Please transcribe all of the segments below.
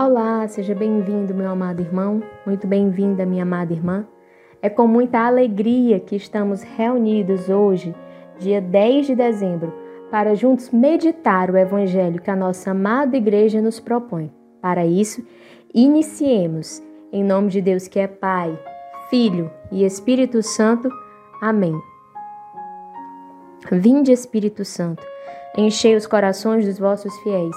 Olá, seja bem-vindo, meu amado irmão, muito bem-vinda, minha amada irmã. É com muita alegria que estamos reunidos hoje, dia 10 de dezembro, para juntos meditar o evangelho que a nossa amada igreja nos propõe. Para isso, iniciemos, em nome de Deus que é Pai, Filho e Espírito Santo. Amém. Vinde, Espírito Santo, enchei os corações dos vossos fiéis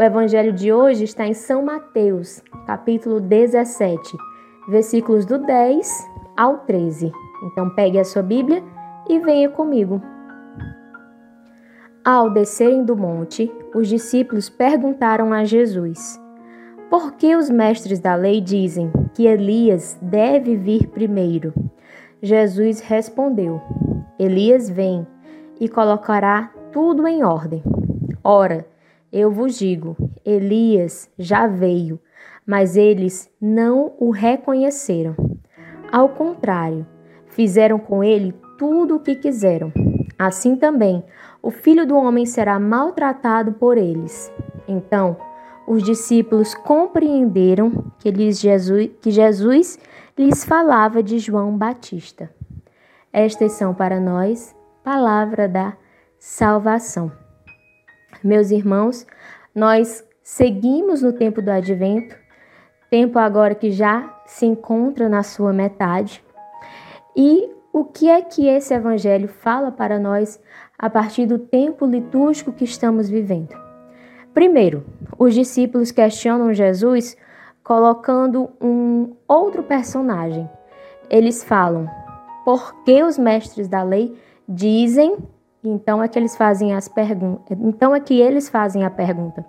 O evangelho de hoje está em São Mateus, capítulo 17, versículos do 10 ao 13. Então pegue a sua Bíblia e venha comigo. Ao descerem do monte, os discípulos perguntaram a Jesus: Por que os mestres da lei dizem que Elias deve vir primeiro? Jesus respondeu: Elias vem e colocará tudo em ordem. Ora, eu vos digo: Elias já veio, mas eles não o reconheceram. Ao contrário, fizeram com ele tudo o que quiseram. Assim também, o filho do homem será maltratado por eles. Então, os discípulos compreenderam que, Jesus, que Jesus lhes falava de João Batista. Estas são para nós palavra da salvação. Meus irmãos, nós seguimos no tempo do advento, tempo agora que já se encontra na sua metade. E o que é que esse evangelho fala para nós a partir do tempo litúrgico que estamos vivendo? Primeiro, os discípulos questionam Jesus colocando um outro personagem. Eles falam: por que os mestres da lei dizem então é que eles fazem as perguntas. Então é que eles fazem a pergunta.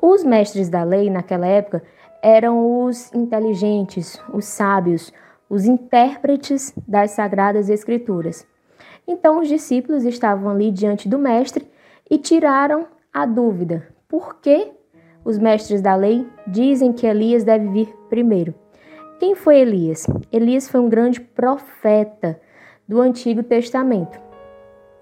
Os mestres da lei naquela época eram os inteligentes, os sábios, os intérpretes das sagradas escrituras. Então os discípulos estavam ali diante do mestre e tiraram a dúvida: por que os mestres da lei dizem que Elias deve vir primeiro? Quem foi Elias? Elias foi um grande profeta do Antigo Testamento.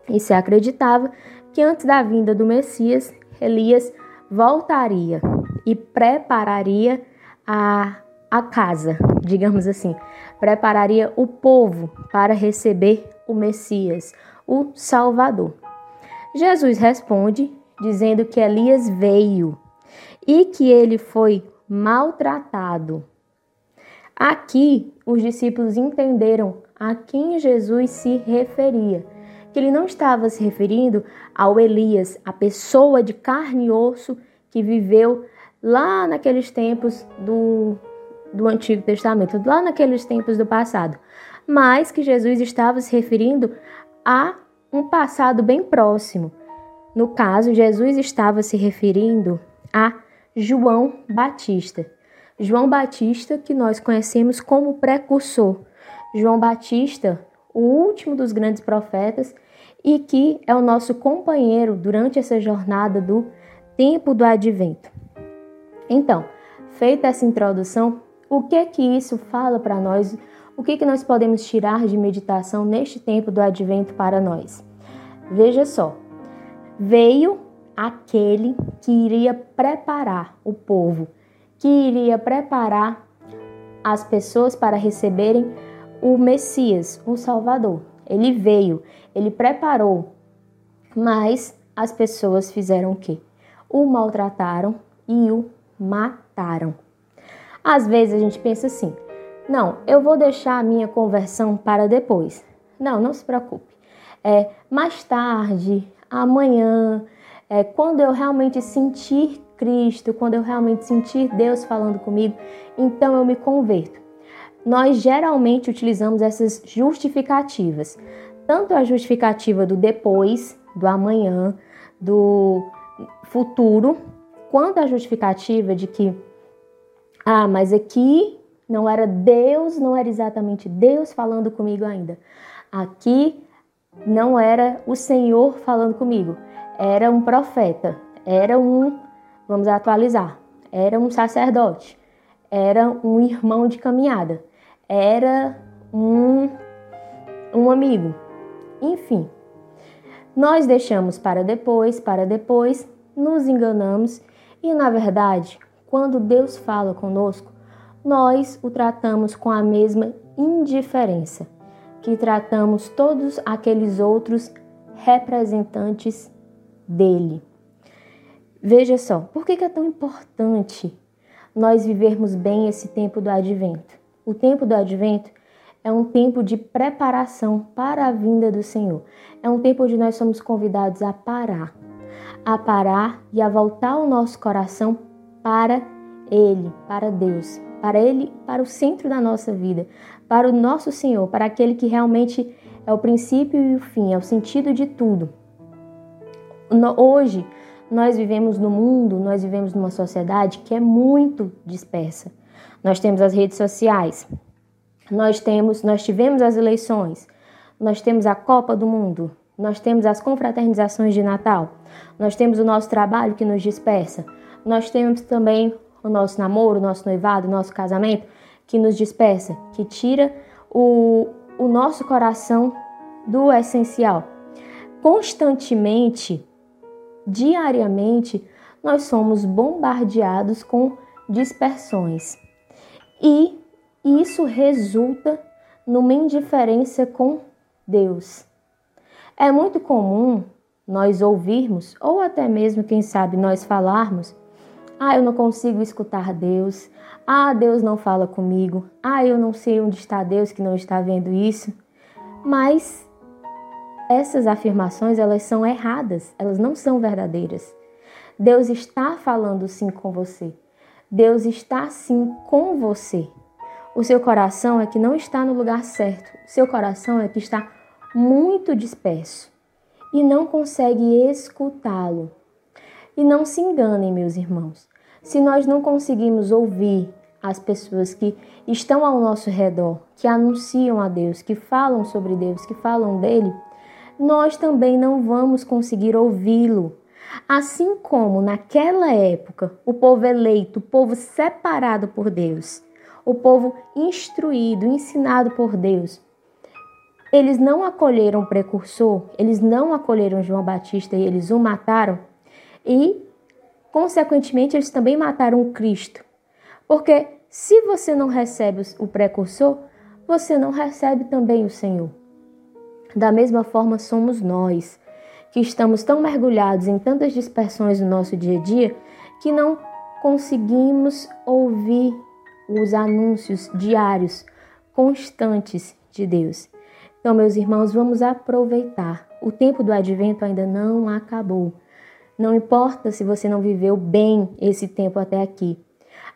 E se acreditava que antes da vinda do Messias, Elias voltaria e prepararia a, a casa, digamos assim, prepararia o povo para receber o Messias, o Salvador. Jesus responde dizendo que Elias veio e que ele foi maltratado. Aqui, os discípulos entenderam a quem Jesus se referia que ele não estava se referindo ao Elias, a pessoa de carne e osso que viveu lá naqueles tempos do, do Antigo Testamento, lá naqueles tempos do passado, mas que Jesus estava se referindo a um passado bem próximo. No caso, Jesus estava se referindo a João Batista. João Batista, que nós conhecemos como precursor. João Batista o último dos grandes profetas e que é o nosso companheiro durante essa jornada do tempo do advento. Então, feita essa introdução, o que é que isso fala para nós? O que é que nós podemos tirar de meditação neste tempo do advento para nós? Veja só. Veio aquele que iria preparar o povo, que iria preparar as pessoas para receberem o Messias, o Salvador. Ele veio, ele preparou, mas as pessoas fizeram o quê? O maltrataram e o mataram. Às vezes a gente pensa assim: não, eu vou deixar a minha conversão para depois. Não, não se preocupe. É mais tarde, amanhã, é, quando eu realmente sentir Cristo, quando eu realmente sentir Deus falando comigo, então eu me converto nós geralmente utilizamos essas justificativas, tanto a justificativa do depois, do amanhã, do futuro, quanto a justificativa de que Ah, mas aqui não era Deus, não era exatamente Deus falando comigo ainda. Aqui não era o Senhor falando comigo, era um profeta, era um, vamos atualizar, era um sacerdote, era um irmão de caminhada, era um, um amigo, enfim. Nós deixamos para depois, para depois, nos enganamos e, na verdade, quando Deus fala conosco, nós o tratamos com a mesma indiferença que tratamos todos aqueles outros representantes dele. Veja só, por que é tão importante nós vivermos bem esse tempo do advento? O tempo do advento é um tempo de preparação para a vinda do Senhor. É um tempo onde nós somos convidados a parar, a parar e a voltar o nosso coração para Ele, para Deus, para Ele, para o centro da nossa vida, para o nosso Senhor, para aquele que realmente é o princípio e o fim, é o sentido de tudo. Hoje, nós vivemos no mundo, nós vivemos numa sociedade que é muito dispersa. Nós temos as redes sociais, nós temos, nós tivemos as eleições, nós temos a Copa do Mundo, nós temos as confraternizações de Natal, nós temos o nosso trabalho que nos dispersa, nós temos também o nosso namoro, o nosso noivado, o nosso casamento, que nos dispersa, que tira o, o nosso coração do essencial. Constantemente, diariamente, nós somos bombardeados com dispersões. E isso resulta numa indiferença com Deus. É muito comum nós ouvirmos, ou até mesmo, quem sabe, nós falarmos ah, eu não consigo escutar Deus. Ah, Deus não fala comigo. Ah, eu não sei onde está Deus que não está vendo isso. Mas essas afirmações, elas são erradas, elas não são verdadeiras. Deus está falando sim com você. Deus está sim com você. O seu coração é que não está no lugar certo. O seu coração é que está muito disperso e não consegue escutá-lo. E não se enganem, meus irmãos. Se nós não conseguimos ouvir as pessoas que estão ao nosso redor, que anunciam a Deus, que falam sobre Deus, que falam dele, nós também não vamos conseguir ouvi-lo. Assim como naquela época, o povo eleito, o povo separado por Deus, o povo instruído, ensinado por Deus, eles não acolheram o precursor, eles não acolheram João Batista e eles o mataram, e Consequentemente, eles também mataram o Cristo. Porque se você não recebe o precursor, você não recebe também o Senhor. Da mesma forma, somos nós, que estamos tão mergulhados em tantas dispersões no nosso dia a dia, que não conseguimos ouvir os anúncios diários, constantes de Deus. Então, meus irmãos, vamos aproveitar. O tempo do advento ainda não acabou. Não importa se você não viveu bem esse tempo até aqui.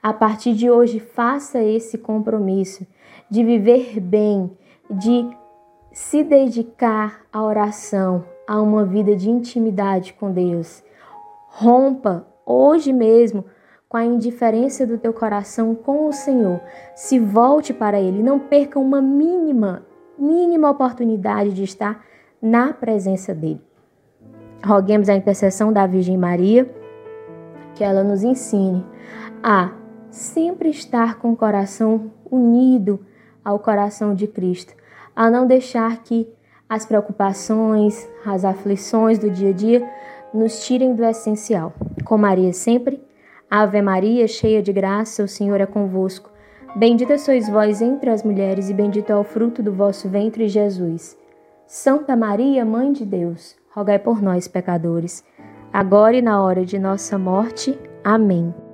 A partir de hoje, faça esse compromisso de viver bem, de se dedicar à oração, a uma vida de intimidade com Deus. Rompa hoje mesmo com a indiferença do teu coração com o Senhor. Se volte para Ele, não perca uma mínima, mínima oportunidade de estar na presença dEle. Roguemos a intercessão da Virgem Maria, que ela nos ensine a sempre estar com o coração unido ao coração de Cristo, a não deixar que as preocupações, as aflições do dia a dia nos tirem do essencial. Com Maria sempre, Ave Maria, cheia de graça, o Senhor é convosco. Bendita sois vós entre as mulheres, e bendito é o fruto do vosso ventre, Jesus. Santa Maria, Mãe de Deus rogai por nós, pecadores, agora e na hora de nossa morte. Amém.